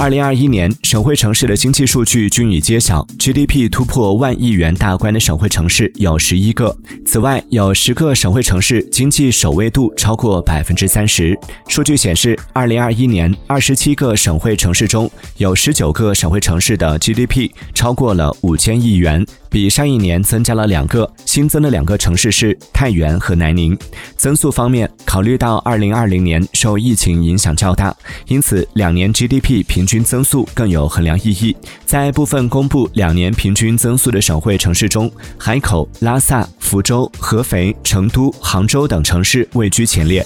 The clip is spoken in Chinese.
二零二一年，省会城市的经济数据均已揭晓，GDP 突破万亿元大关的省会城市有十一个。此外，有十个省会城市经济首位度超过百分之三十。数据显示，二零二一年，二十七个省会城市中有十九个省会城市的 GDP 超过了五千亿元。比上一年增加了两个，新增的两个城市是太原和南宁。增速方面，考虑到二零二零年受疫情影响较大，因此两年 GDP 平均增速更有衡量意义。在部分公布两年平均增速的省会城市中，海口、拉萨、福州、合肥、成都、杭州等城市位居前列。